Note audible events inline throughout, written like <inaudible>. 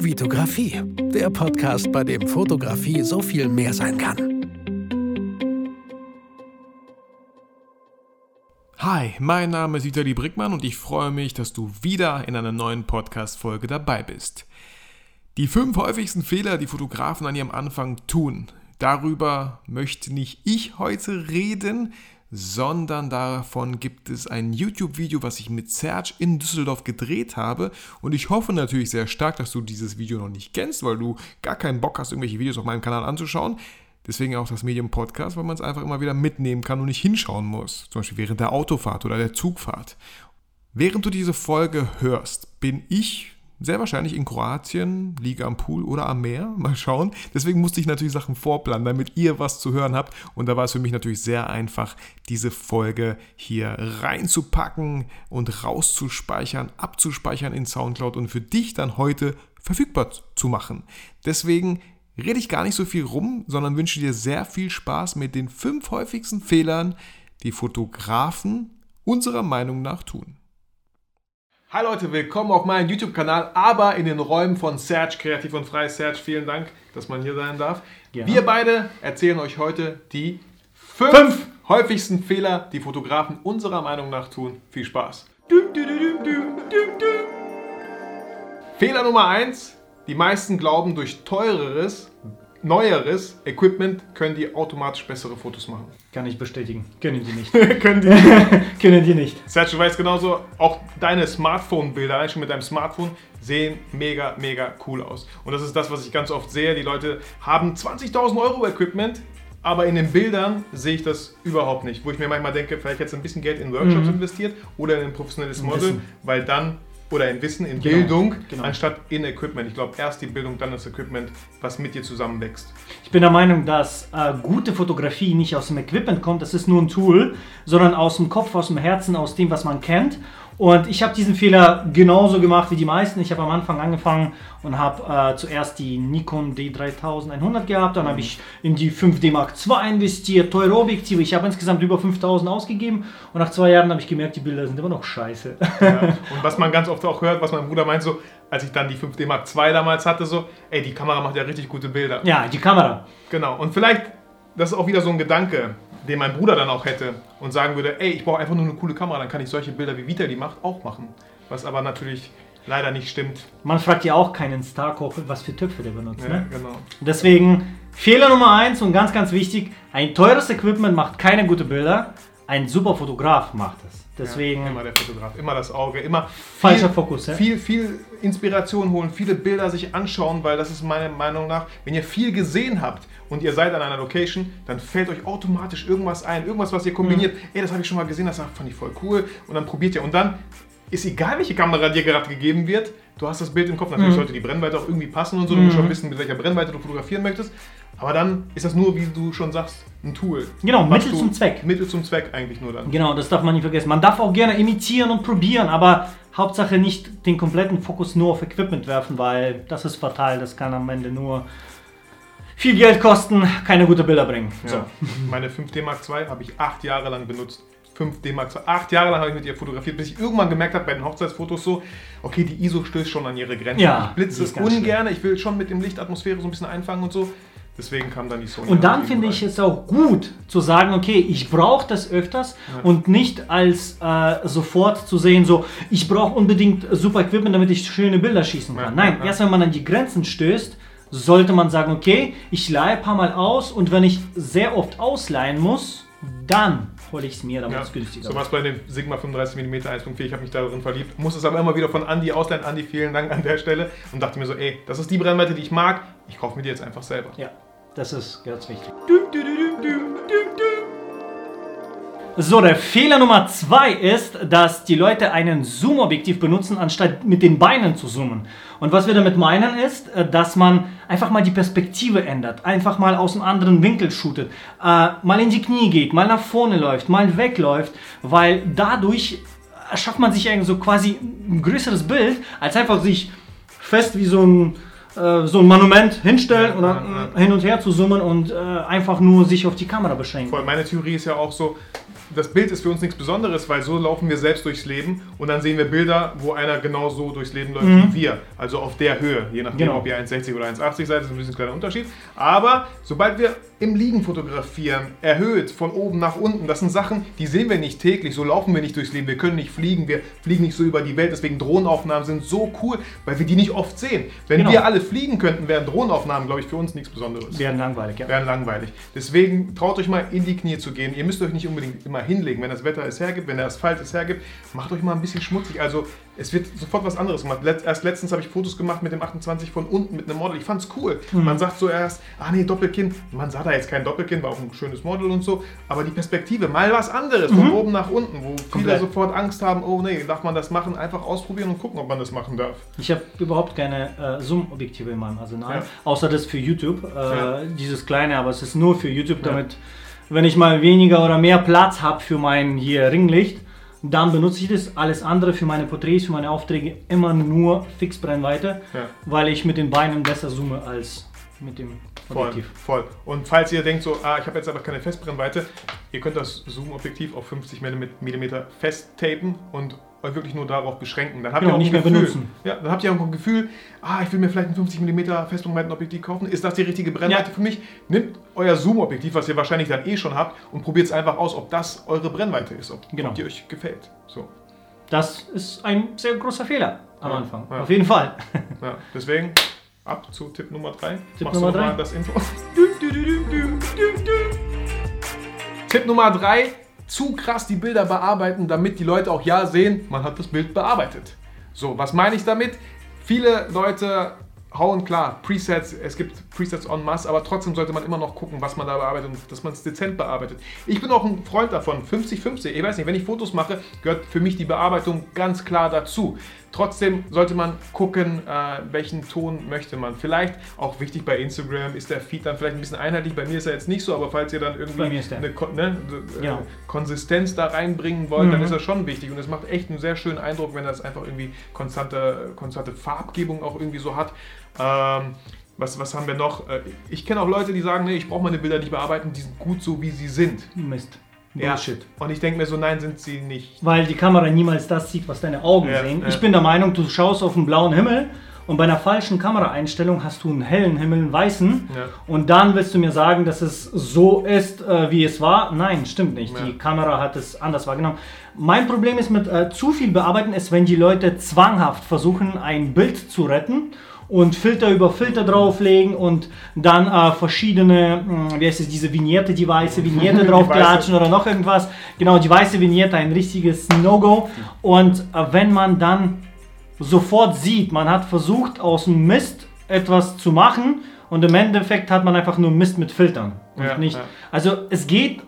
Vitografie, der Podcast, bei dem Fotografie so viel mehr sein kann. Hi, mein Name ist Vitali Brickmann und ich freue mich, dass du wieder in einer neuen Podcast-Folge dabei bist. Die fünf häufigsten Fehler, die Fotografen an ihrem Anfang tun. Darüber möchte nicht ich heute reden, sondern davon gibt es ein YouTube-Video, was ich mit Serge in Düsseldorf gedreht habe. Und ich hoffe natürlich sehr stark, dass du dieses Video noch nicht kennst, weil du gar keinen Bock hast, irgendwelche Videos auf meinem Kanal anzuschauen. Deswegen auch das Medium Podcast, weil man es einfach immer wieder mitnehmen kann und nicht hinschauen muss. Zum Beispiel während der Autofahrt oder der Zugfahrt. Während du diese Folge hörst, bin ich sehr wahrscheinlich in Kroatien, liege am Pool oder am Meer. <laughs> Mal schauen. Deswegen musste ich natürlich Sachen vorplanen, damit ihr was zu hören habt. Und da war es für mich natürlich sehr einfach, diese Folge hier reinzupacken und rauszuspeichern, abzuspeichern in Soundcloud und für dich dann heute verfügbar zu machen. Deswegen rede ich gar nicht so viel rum, sondern wünsche dir sehr viel Spaß mit den fünf häufigsten Fehlern, die Fotografen unserer Meinung nach tun. Hi Leute, willkommen auf meinem YouTube-Kanal, aber in den Räumen von Serge, Kreativ und Frei. Serge, vielen Dank, dass man hier sein darf. Gerne. Wir beide erzählen euch heute die fünf, fünf, häufigsten Fehler, die Fotografen unserer Meinung nach tun. Viel Spaß. Fehler Nummer eins: Die meisten glauben, durch teureres neueres Equipment können die automatisch bessere Fotos machen. Kann ich bestätigen. Können die nicht. <laughs> können die nicht. <laughs> können die nicht. Sergio, du weißt genauso, auch deine Smartphone-Bilder, schon mit deinem Smartphone, sehen mega, mega cool aus. Und das ist das, was ich ganz oft sehe. Die Leute haben 20.000 Euro Equipment, aber in den Bildern sehe ich das überhaupt nicht. Wo ich mir manchmal denke, vielleicht hättest du ein bisschen Geld in Workshops mhm. investiert oder in ein professionelles Model, weil dann oder in Wissen, in genau, Bildung, genau. anstatt in Equipment. Ich glaube, erst die Bildung, dann das Equipment, was mit dir zusammenwächst. Ich bin der Meinung, dass äh, gute Fotografie nicht aus dem Equipment kommt, das ist nur ein Tool, sondern aus dem Kopf, aus dem Herzen, aus dem, was man kennt. Und ich habe diesen Fehler genauso gemacht wie die meisten. Ich habe am Anfang angefangen und habe äh, zuerst die Nikon D3100 gehabt, dann habe ich in die 5D Mark II investiert, teure Objektive. Ich habe insgesamt über 5000 ausgegeben und nach zwei Jahren habe ich gemerkt, die Bilder sind immer noch scheiße. Ja. <laughs> Und was man ganz oft auch hört, was mein Bruder meint, so als ich dann die 5D Mark II damals hatte, so, ey, die Kamera macht ja richtig gute Bilder. Ja, die Kamera. Genau. Und vielleicht, das ist auch wieder so ein Gedanke den mein Bruder dann auch hätte und sagen würde, ey, ich brauche einfach nur eine coole Kamera, dann kann ich solche Bilder wie Vitali macht auch machen. Was aber natürlich leider nicht stimmt. Man fragt ja auch keinen Starkoch, was für Töpfe der benutzt. Ja, ne? genau. Deswegen Fehler Nummer eins und ganz, ganz wichtig: Ein teures Equipment macht keine guten Bilder. Ein super Fotograf macht es. Deswegen ja, immer der Fotograf, immer das Auge, immer falscher Fokus. Ja? Viel, viel Inspiration holen, viele Bilder sich anschauen, weil das ist meiner Meinung nach, wenn ihr viel gesehen habt und ihr seid an einer Location, dann fällt euch automatisch irgendwas ein, irgendwas, was ihr kombiniert. Mhm. Ey, das habe ich schon mal gesehen, das fand ich voll cool. Und dann probiert ihr. Und dann ist egal, welche Kamera dir gerade gegeben wird, du hast das Bild im Kopf. Natürlich mhm. sollte die Brennweite auch irgendwie passen und so. Du musst schon mhm. wissen, mit welcher Brennweite du fotografieren möchtest. Aber dann ist das nur, wie du schon sagst, ein Tool. Genau, Mittel zum Zweck. Mittel zum Zweck eigentlich nur dann. Genau, das darf man nicht vergessen. Man darf auch gerne imitieren und probieren, aber Hauptsache nicht den kompletten Fokus nur auf Equipment werfen, weil das ist fatal. Das kann am Ende nur viel Geld kosten, keine guten Bilder bringen. Ja. So. <laughs> Meine 5D Mark II habe ich acht Jahre lang benutzt. 5D Mark II. Acht Jahre lang habe ich mit ihr fotografiert, bis ich irgendwann gemerkt habe bei den Hochzeitsfotos so, okay, die ISO stößt schon an ihre Grenzen. Ja, ich blitze es ungern, schlimm. ich will schon mit dem Lichtatmosphäre so ein bisschen einfangen und so. Deswegen kam dann die Sony. Und dann finde ich es auch gut zu sagen, okay, ich brauche das öfters ja. und nicht als äh, sofort zu sehen, so, ich brauche unbedingt super Equipment, damit ich schöne Bilder schießen kann. Ja, Nein, ja, erst wenn man an die Grenzen stößt, sollte man sagen, okay, ich leihe ein paar Mal aus und wenn ich sehr oft ausleihen muss, dann hole ich es mir, damit ja, es günstiger So was bei dem Sigma 35mm 1.4, ich habe mich darin verliebt. Muss es aber immer wieder von Andy ausleihen. Andy, vielen Dank an der Stelle. Und dachte mir so, ey, das ist die Brennweite, die ich mag. Ich kaufe mir die jetzt einfach selber. Ja. Das ist ganz wichtig. So, der Fehler Nummer zwei ist, dass die Leute einen Zoom-Objektiv benutzen, anstatt mit den Beinen zu zoomen. Und was wir damit meinen ist, äh, dass man einfach mal die Perspektive ändert, einfach mal aus einem anderen Winkel shootet, äh, mal in die Knie geht, mal nach vorne läuft, mal wegläuft, weil dadurch schafft man sich so quasi ein größeres Bild, als einfach sich fest wie so ein äh, so ein Monument hinstellen oder ja, äh, hin und her zu zoomen und äh, einfach nur sich auf die Kamera beschränken. Voll, meine Theorie ist ja auch so, das Bild ist für uns nichts Besonderes, weil so laufen wir selbst durchs Leben und dann sehen wir Bilder, wo einer genau so durchs Leben läuft wie wir. Also auf der Höhe, je nachdem, Genau. ob ihr 1,60 oder 1,80 seid, ist ein bisschen ein kleiner Unterschied. Aber sobald wir im Liegen fotografieren, erhöht, von oben nach unten, das sind Sachen, die sehen wir nicht täglich, so laufen wir nicht durchs Leben, wir können nicht fliegen, wir fliegen nicht so über die Welt, deswegen Drohnenaufnahmen sind so cool, weil wir die nicht oft sehen. Wenn Genau. wir alle fliegen könnten, wären Drohnenaufnahmen, glaube ich, für uns nichts Besonderes Werden langweilig, ja. wären langweilig. Deswegen traut euch mal in die Knie zu gehen. Ihr müsst euch nicht unbedingt immer hinlegen, wenn das Wetter es hergibt, wenn der Asphalt es hergibt. Macht euch mal ein bisschen schmutzig. Also es wird sofort was anderes gemacht. Let erst letztens habe ich Fotos gemacht mit dem 28 von unten mit einem Model. Ich fand's cool. Mhm. Man sagt so erst, ah nee, Doppelkinn. Man sah da jetzt kein Doppelkinn, war auch ein schönes Model und so. Aber die Perspektive, mal was anderes, von oben nach unten, wo viele Mhm. Komplett. sofort Angst haben, oh nee, darf man das machen? Einfach ausprobieren und gucken, ob man das machen darf. Ich habe überhaupt keine äh, Zoom-Objektive in meinem Arsenal, Ja. außer das für YouTube. Äh, Ja. Dieses kleine, aber es ist nur für YouTube, damit, wenn ich mal weniger oder mehr Platz habe für mein hier Ringlicht, dann benutze ich das. Alles andere für meine Porträts, für meine Aufträge immer nur Fixbrennweite, Ja. weil ich mit den Beinen besser zoome als mit dem Voll, Objektiv. voll. Und falls ihr denkt so, ah, ich habe jetzt aber keine Festbrennweite, ihr könnt das Zoom-Objektiv auf 50 mm festtapen und euch wirklich nur darauf beschränken. Dann habt Genau, ihr auch nicht ein mehr Gefühl, benutzen. Ja, dann habt ihr auch ein Gefühl, ah, ich will mir vielleicht ein 50 mm Festbrennweitenobjektiv kaufen. Ist das die richtige Brennweite Ja. für mich? Nehmt euer Zoom-Objektiv, was ihr wahrscheinlich dann eh schon habt, und probiert es einfach aus, ob das eure Brennweite ist, ob, Genau. ob die euch gefällt. So. Das ist ein sehr großer Fehler am Ja, Anfang. ja. Auf jeden Fall. Deswegen <laughs> ab zu Tipp Nummer 3. Tipp Nummer drei? das Intro. Tipp Nummer 3. Zu krass die Bilder bearbeiten, damit die Leute auch ja sehen, man hat das Bild bearbeitet. So, was meine ich damit? Viele Leute hauen klar Presets, es gibt Presets en masse, aber trotzdem sollte man immer noch gucken, was man da bearbeitet und dass man es dezent bearbeitet. Ich bin auch ein Freund davon, 50-50. Ich weiß nicht, wenn ich Fotos mache, gehört für mich die Bearbeitung ganz klar dazu. Trotzdem sollte man gucken, äh, welchen Ton möchte man. Vielleicht auch wichtig bei Instagram ist der Feed dann vielleicht ein bisschen einheitlich. Bei mir ist er jetzt nicht so, aber falls ihr dann irgendwie eine Kon- ne, äh, Ja. Konsistenz da reinbringen wollt, dann Mhm. ist das schon wichtig. Und es macht echt einen sehr schönen Eindruck, wenn das einfach irgendwie konstante, konstante Farbgebung auch irgendwie so hat. Ähm, was, was haben wir noch? Äh, Ich kenne auch Leute, die sagen, nee, ich brauche meine Bilder nicht bearbeiten, die sind gut so, wie sie sind. Mist. Ja. Bullshit. Und ich denke mir so, nein, sind sie nicht. Weil die Kamera niemals das sieht, was deine Augen Ja, sehen. ja. Ich bin der Meinung, du schaust auf einen blauen Himmel und bei einer falschen Kameraeinstellung hast du einen hellen Himmel, einen weißen. Ja. Und dann willst du mir sagen, dass es so ist, äh, wie es war? Nein, stimmt nicht. Ja. Die Kamera hat es anders wahrgenommen. Mein Problem ist mit äh, zu viel bearbeiten, ist, wenn die Leute zwanghaft versuchen, ein Bild zu retten und Filter über Filter drauflegen und dann äh, verschiedene, mh, wie heißt es, diese Vignette, die weiße Vignette <laughs> draufklatschen oder noch irgendwas. Genau, die weiße Vignette, ein richtiges No-Go. Und äh, wenn man dann sofort sieht, man hat versucht, aus dem Mist etwas zu machen und im Endeffekt hat man einfach nur Mist mit Filtern. Und Ja, nicht. ja. Also es geht.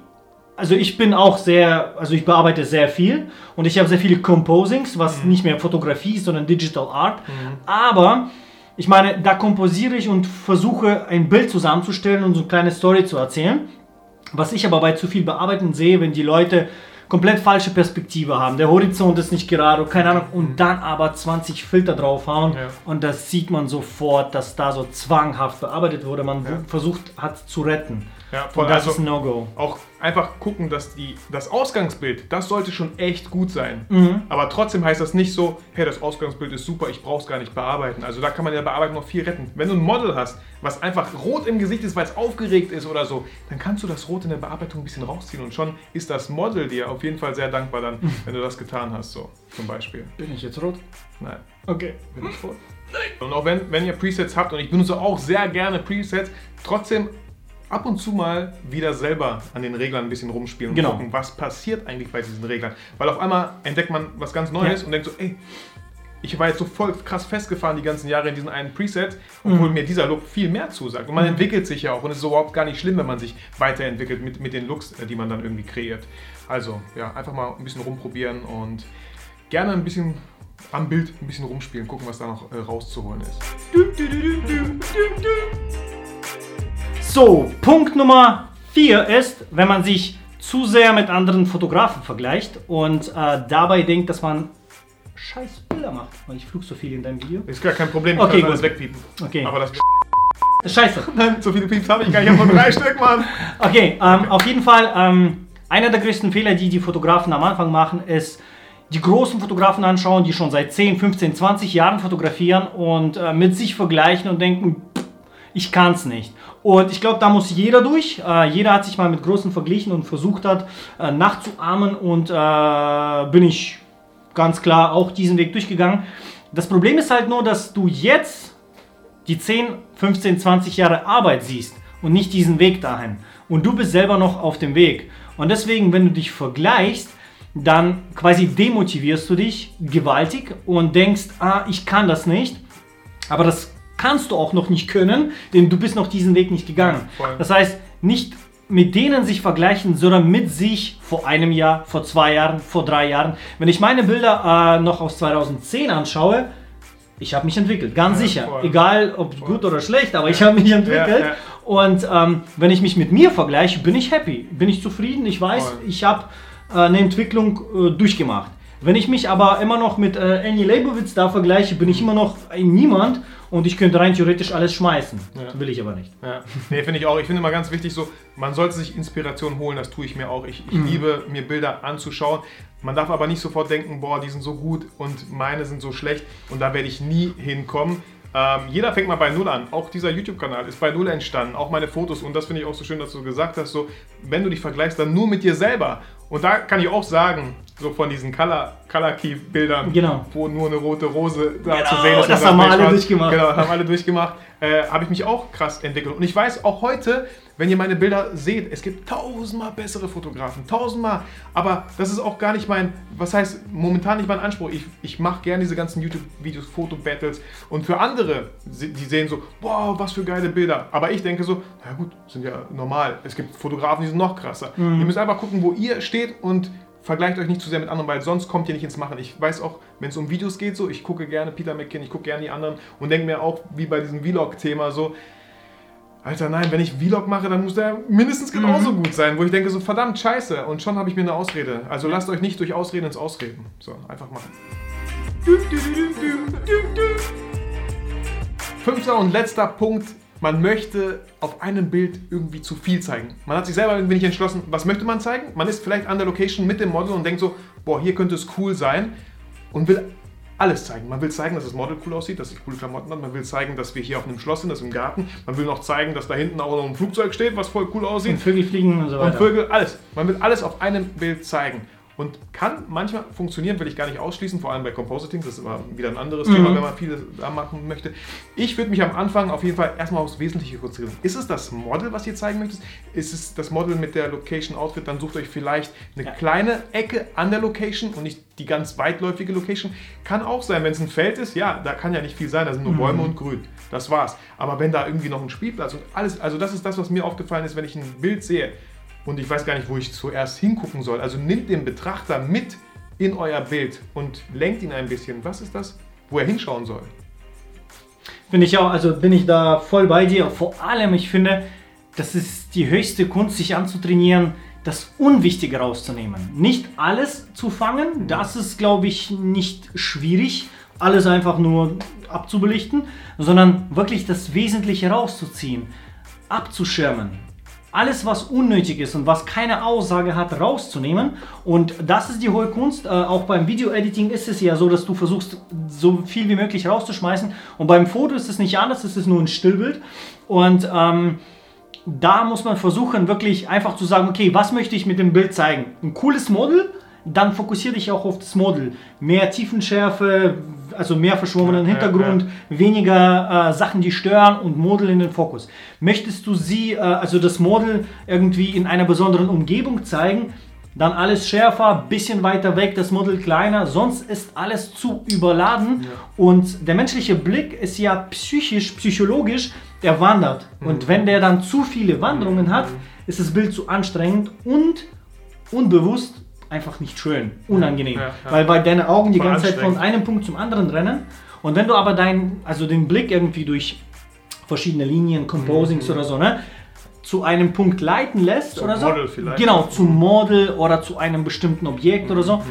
Also ich bin auch sehr, also ich bearbeite sehr viel und ich habe sehr viele Composings, was Mhm. nicht mehr Fotografie ist, sondern Digital Art. Aber ich meine, da komposiere ich und versuche ein Bild zusammenzustellen und so eine kleine Story zu erzählen. Was ich aber bei zu viel Bearbeiten sehe, wenn die Leute komplett falsche Perspektive haben, der Horizont ist nicht gerade, keine Ahnung, und dann aber 20 Filter draufhauen Ja. und das sieht man sofort, dass da so zwanghaft bearbeitet wurde, man Ja. versucht hat zu retten. Ja, voll. Und das Also ist ein No-Go. auch einfach gucken, dass die, das Ausgangsbild, das sollte schon echt gut sein. Mhm. Aber trotzdem heißt das nicht so, hey, das Ausgangsbild ist super, ich brauche es gar nicht bearbeiten. Also da kann man in der Bearbeitung noch viel retten. Wenn du ein Model hast, was einfach rot im Gesicht ist, weil es aufgeregt ist oder so, dann kannst du das Rot in der Bearbeitung ein bisschen rausziehen und schon ist das Model dir auf jeden Fall sehr dankbar dann, wenn du das getan hast, so zum Beispiel. Bin ich jetzt rot? Nein. Okay. Bin ich rot? Und auch wenn, wenn ihr Presets habt, und ich benutze auch sehr gerne Presets, trotzdem ab und zu mal wieder selber an den Reglern ein bisschen rumspielen und Genau. gucken, was passiert eigentlich bei diesen Reglern. Weil auf einmal entdeckt man was ganz Neues Ja. und denkt so, ey, ich war jetzt so voll krass festgefahren die ganzen Jahre in diesen einen Preset, obwohl Mhm. mir dieser Look viel mehr zusagt. Und man entwickelt sich ja auch und es ist überhaupt gar nicht schlimm, wenn man sich weiterentwickelt mit, mit den Looks, äh, die man dann irgendwie kreiert. Also, ja, einfach mal ein bisschen rumprobieren und gerne ein bisschen am Bild ein bisschen rumspielen, gucken, was da noch äh, rauszuholen ist. So, Punkt Nummer 4 ist, wenn man sich zu sehr mit anderen Fotografen vergleicht und äh, dabei denkt, dass man scheiß Bilder macht, weil ich flug so viel in deinem Video. Ist gar kein Problem, ich Okay, kann alles gut. wegpiepen. Okay. Aber das Scheiße. <laughs> so viele Pieps habe ich gar nicht. Ich habe nur drei <laughs> Stück, Mann. Okay, ähm, auf jeden Fall, ähm, einer der größten Fehler, die die Fotografen am Anfang machen, ist, die großen Fotografen anschauen, die schon seit 10, 15, 20 Jahren fotografieren und äh, mit sich vergleichen und denken, "Pff, ich kann es nicht. Und ich glaube, da muss jeder durch. Äh, jeder hat sich mal mit Großen verglichen und versucht hat, äh, nachzuahmen und äh, bin ich ganz klar auch diesen Weg durchgegangen. Das Problem ist halt nur, dass du jetzt die 10, 15, 20 Jahre Arbeit siehst und nicht diesen Weg dahin. Und du bist selber noch auf dem Weg. Und deswegen, wenn du dich vergleichst, dann quasi demotivierst du dich gewaltig und denkst, ah, ich kann das nicht. Aber das kannst du auch noch nicht können, denn du bist noch diesen Weg nicht gegangen. voll. Das heißt, nicht mit denen sich vergleichen, sondern mit sich vor einem Jahr, vor zwei Jahren, vor drei Jahren. Wenn ich meine Bilder äh, noch aus 2010 anschaue, ich habe mich entwickelt, ganz Ja, sicher. voll. Egal ob gut oder schlecht, aber ich habe mich entwickelt. ja. Und ähm, wenn ich mich mit mir vergleiche, bin ich happy, bin ich zufrieden. Ich weiß, Voll. ich habe äh, eine Entwicklung äh, durchgemacht. Wenn ich mich aber immer noch mit äh, Annie Leibovitz da vergleiche, bin ich immer noch ein Niemand und ich könnte rein theoretisch alles schmeißen. Ja. Will ich aber nicht. Ja, nee, finde ich auch. Ich finde immer ganz wichtig so, man sollte sich Inspiration holen, das tue ich mir auch. Ich, ich liebe, mir Bilder anzuschauen. Man darf aber nicht sofort denken, boah, die sind so gut und meine sind so schlecht und da werde ich nie hinkommen. Ähm, jeder fängt mal bei Null an. Auch dieser YouTube-Kanal ist bei Null entstanden. Auch meine Fotos. Und das finde ich auch so schön, dass du gesagt hast, so, wenn du dich vergleichst, dann nur mit dir selber. Und da kann ich auch sagen, so von diesen Color, Color Key Bildern, Genau. wo nur eine rote Rose da Genau, zu sehen ist. das und haben wir alle durchgemacht. Genau, haben alle durchgemacht. Äh, habe ich mich auch krass entwickelt. Und ich weiß auch heute, wenn ihr meine Bilder seht, es gibt tausendmal bessere Fotografen, tausendmal. Aber das ist auch gar nicht mein, was heißt, momentan nicht mein Anspruch. Ich, ich mache gerne diese ganzen YouTube-Videos, Foto-Battles. Und für andere, die sehen so, wow, was für geile Bilder. Aber ich denke so, na gut, sind ja normal. Es gibt Fotografen, die sind noch krasser. Ihr müsst einfach gucken, wo ihr steht und vergleicht euch nicht zu sehr mit anderen, weil sonst kommt ihr nicht ins Machen. Ich weiß auch, wenn es um Videos geht, so, ich gucke gerne Peter McKinn, ich gucke gerne die anderen und denke mir auch, wie bei diesem Vlog-Thema, so, Alter, nein, wenn ich Vlog mache, dann muss der mindestens genauso gut sein, wo ich denke, so verdammt scheiße. Und schon habe ich mir eine Ausrede. Also lasst euch nicht durch Ausreden ins Ausreden. So, einfach machen. Fünfter und letzter Punkt. Man möchte auf einem Bild irgendwie zu viel zeigen. Man hat sich selber irgendwie nicht entschlossen, was möchte man zeigen? Man ist vielleicht an der Location mit dem Model und denkt so, boah, hier könnte es cool sein und will alles zeigen. Man will zeigen, dass das Model cool aussieht, dass es coole Klamotten hat. Man will zeigen, dass wir hier auf einem Schloss sind, das ist im Garten. Man will noch zeigen, dass da hinten auch noch ein Flugzeug steht, was voll cool aussieht. Und Vögel fliegen und so Und weiter. Vögel, alles. Man will alles auf einem Bild zeigen. Und kann manchmal funktionieren, will ich gar nicht ausschließen, vor allem bei Compositing, das ist immer wieder ein anderes Mhm. Thema, wenn man vieles da machen möchte. Ich würde mich am Anfang auf jeden Fall erstmal aufs Wesentliche konzentrieren. Ist es das Model, was ihr zeigen möchtet? Ist es das Model mit der Location Outfit? Dann sucht euch vielleicht eine Ja. kleine Ecke an der Location und nicht die ganz weitläufige Location. Kann auch sein, wenn es ein Feld ist, ja, da kann ja nicht viel sein, da sind nur Bäume und Grün. Das war's. Aber wenn da irgendwie noch ein Spielplatz und alles, also das ist das, was mir aufgefallen ist, wenn ich ein Bild sehe und ich weiß gar nicht, wo ich zuerst hingucken soll. Also nimmt den Betrachter mit in euer Bild und lenkt ihn ein bisschen. Was ist das, wo er hinschauen soll? Finde ich auch, also bin ich da voll bei dir. Vor allem, ich finde, das ist die höchste Kunst, sich anzutrainieren, das Unwichtige rauszunehmen. Nicht alles zu fangen, das ist, glaube ich, nicht schwierig, alles einfach nur abzubelichten, sondern wirklich das Wesentliche rauszuziehen, abzuschirmen. Alles, was unnötig ist und was keine Aussage hat, rauszunehmen. Und das ist die hohe Kunst. Äh, auch beim Video-Editing ist es ja so, dass du versuchst, so viel wie möglich rauszuschmeißen. Und beim Foto ist es nicht anders, es ist nur ein Stillbild. Und ähm, da muss man versuchen, wirklich einfach zu sagen, okay, was möchte ich mit dem Bild zeigen? Ein cooles Model, dann fokussiere dich auch auf das Model. Mehr Tiefenschärfe, also mehr verschwommenen Ja, ja, Hintergrund, weniger äh, Sachen, die stören und Model in den Fokus. Möchtest du sie, äh, also das Model irgendwie in einer besonderen Umgebung zeigen, dann alles schärfer, bisschen weiter weg, das Model kleiner, sonst ist alles zu überladen. Und der menschliche Blick ist ja psychisch, psychologisch, der wandert und wenn der dann zu viele Wanderungen hat, ist das Bild zu anstrengend und unbewusst einfach nicht schön, unangenehm, Ja, ja. weil weil deine Augen die Voll ganze Zeit von einem Punkt zum anderen rennen und wenn du aber dein, also den Blick irgendwie durch verschiedene Linien, Composings oder so, ne, zu einem Punkt leiten lässt Zum oder so. Model vielleicht. Genau, zum Model oder zu einem bestimmten Objekt oder so.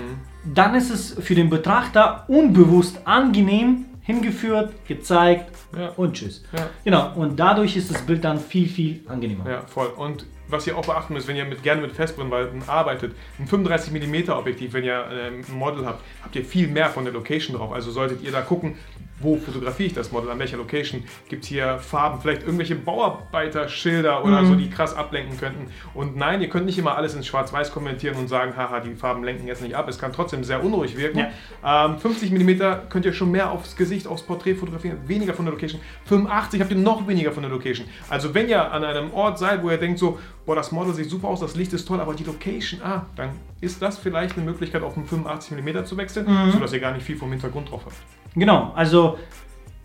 dann ist es für den Betrachter unbewusst angenehm hingeführt, gezeigt Ja. und tschüss. Ja. Genau, und dadurch ist das Bild dann viel, viel angenehmer. Ja, voll. Und was ihr auch beachten müsst, wenn ihr mit, gerne mit Festbrennweiten arbeitet, ein 35 mm Objektiv, wenn ihr ähm, ein Model habt, habt ihr viel mehr von der Location drauf. Also solltet ihr da gucken, wo fotografiere ich das Model, an welcher Location. Gibt es hier Farben, vielleicht irgendwelche Bauarbeiterschilder oder so, die krass ablenken könnten. Und nein, ihr könnt nicht immer alles in Schwarz-Weiß kommentieren und sagen, haha, die Farben lenken jetzt nicht ab. Es kann trotzdem sehr unruhig wirken. Ähm, 50 mm könnt ihr schon mehr aufs Gesicht, aufs Porträt fotografieren, weniger von der Location. 85 habt ihr noch weniger von der Location. Also wenn ihr an einem Ort seid, wo ihr denkt so, boah, das Model sieht super aus, das Licht ist toll, aber die Location, ah, dann ist das vielleicht eine Möglichkeit, auf einen 85 mm zu wechseln, sodass ihr gar nicht viel vom Hintergrund drauf habt. Genau, also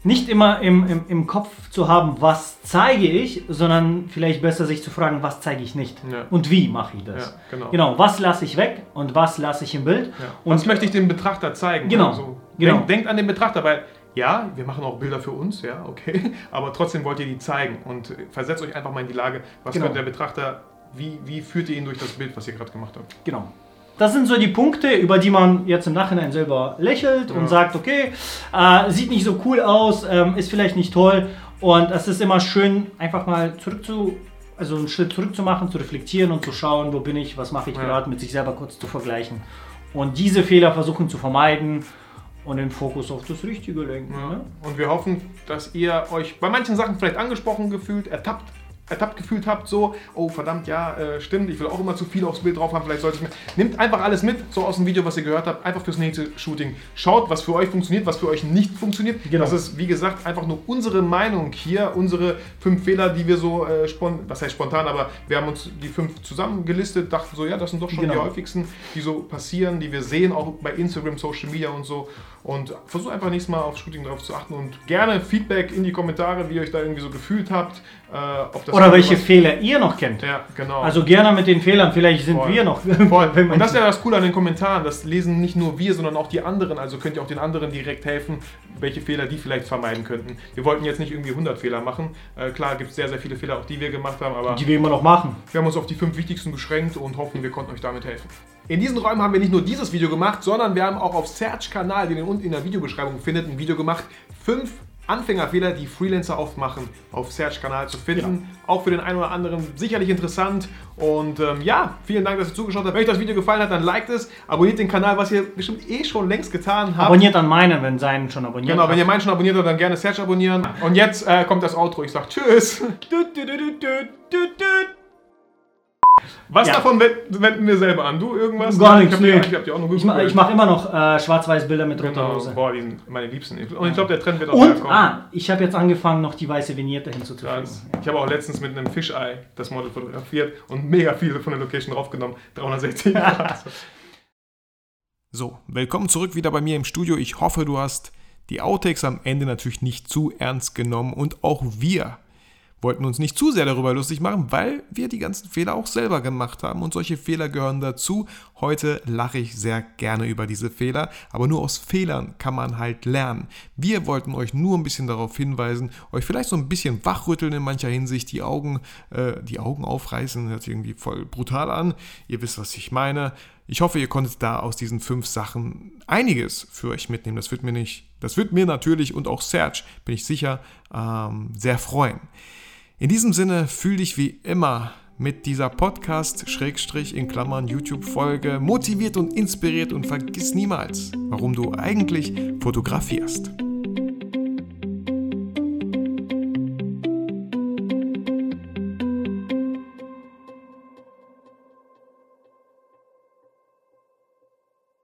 nicht immer im, im, im Kopf zu haben, was zeige ich, sondern vielleicht besser sich zu fragen, was zeige ich nicht Ja. und wie mache ich das. Ja, genau. Genau, was lasse ich weg und was lasse ich im Bild. Ja. Und Was möchte ich dem Betrachter zeigen? Genau, Also, genau. Denkt, denkt an den Betrachter, weil ja, wir machen auch Bilder für uns, ja, okay, <laughs> aber trotzdem wollt ihr die zeigen und versetzt euch einfach mal in die Lage, was Genau. könnte der Betrachter, wie, wie führt ihr ihn durch das Bild, was ihr gerade gemacht habt? Genau. Das sind so die Punkte, über die man jetzt im Nachhinein selber lächelt Ja. und sagt, okay, äh, sieht nicht so cool aus, ähm, ist vielleicht nicht toll. Und es ist immer schön, einfach mal zurück zu, also einen Schritt zurück zu machen, zu reflektieren und zu schauen, wo bin ich, was mache ich Ja. gerade, mit sich selber kurz zu vergleichen. Und diese Fehler versuchen zu vermeiden und den Fokus auf das Richtige lenken. Ja. Ne? Und wir hoffen, dass ihr euch bei manchen Sachen vielleicht angesprochen gefühlt, ertappt, ertappt gefühlt habt, so, oh verdammt, ja, äh, stimmt, ich will auch immer zu viel aufs Bild drauf haben, vielleicht sollte ich mir. Nehmt einfach alles mit, so aus dem Video, was ihr gehört habt, einfach fürs nächste Shooting. Schaut, was für euch funktioniert, was für euch nicht funktioniert. Genau. Das ist, wie gesagt, einfach nur unsere Meinung hier, unsere fünf Fehler, die wir so, äh, spon was heißt spontan, aber wir haben uns die fünf zusammengelistet, dachten so, ja, das sind doch schon die Genau. häufigsten, die so passieren, die wir sehen, auch bei Instagram, Social Media und so. Und versucht einfach nächstes Mal auf Shooting drauf zu achten und gerne Feedback in die Kommentare, wie ihr euch da irgendwie so gefühlt habt. Äh, Oder welche Fehler ihr noch kennt. Ja, genau. Also gerne mit den Fehlern, vielleicht sind Voll. wir noch. <laughs> Voll. Und das ist ja das Coole an den Kommentaren. Das lesen nicht nur wir, sondern auch die anderen. Also könnt ihr auch den anderen direkt helfen, welche Fehler die vielleicht vermeiden könnten. Wir wollten jetzt nicht irgendwie 100 Fehler machen. Äh, klar gibt es sehr, sehr viele Fehler, auch die wir gemacht haben, aber die wir immer noch machen. wir haben uns auf die fünf wichtigsten beschränkt und hoffen, wir konnten euch damit helfen. In diesen Räumen haben wir nicht nur dieses Video gemacht, sondern wir haben auch auf Search-Kanal, den ihr unten in der Videobeschreibung findet, ein Video gemacht. Fünf Anfängerfehler, die Freelancer oft machen, auf Search-Kanal zu finden. Auch für den einen oder anderen sicherlich interessant. Und ähm, ja, vielen Dank, dass ihr zugeschaut habt. Wenn euch das Video gefallen hat, dann liked es, abonniert den Kanal, was ihr bestimmt eh schon längst getan habt. Abonniert an meinen, wenn seinen schon abonniert Genau, wenn habt. ihr meinen schon abonniert habt, dann gerne Search abonnieren. Und jetzt äh, kommt das Outro. Ich sag Tschüss. <laughs> Was Ja. davon wend- wenden wir selber an? Du irgendwas? Gar Ich nichts, nee. ich hab die auch nur Ich, ma- ich mache immer noch äh, Schwarz-Weiß-Bilder mit roter Genau. Hose. Boah, die sind meine Liebsten. Und ich glaube, der Trend wird auch Und, kommen. ah, ich habe jetzt angefangen, noch die weiße Vignette hinzuzufügen. Krass. Ich habe auch letztens mit einem Fischei das Model fotografiert und mega viele von der Location draufgenommen. 360 <laughs> Grad. So, willkommen zurück wieder bei mir im Studio. Ich hoffe, du hast die Outtakes am Ende natürlich nicht zu ernst genommen und auch wir wollten uns nicht zu sehr darüber lustig machen, weil wir die ganzen Fehler auch selber gemacht haben und solche Fehler gehören dazu. Heute lache ich sehr gerne über diese Fehler, aber nur aus Fehlern kann man halt lernen. Wir wollten euch nur ein bisschen darauf hinweisen, euch vielleicht so ein bisschen wachrütteln in mancher Hinsicht, die Augen, äh, die Augen aufreißen, hört sich irgendwie voll brutal an. Ihr wisst, was ich meine. Ich hoffe, ihr konntet da aus diesen fünf Sachen einiges für euch mitnehmen. Das wird mir nicht, das wird mir natürlich und auch Serge, bin ich sicher, ähm, sehr freuen. In diesem Sinne fühl dich wie immer mit dieser Podcast, Schrägstrich in Klammern, YouTube-Folge motiviert und inspiriert und vergiss niemals, warum du eigentlich fotografierst.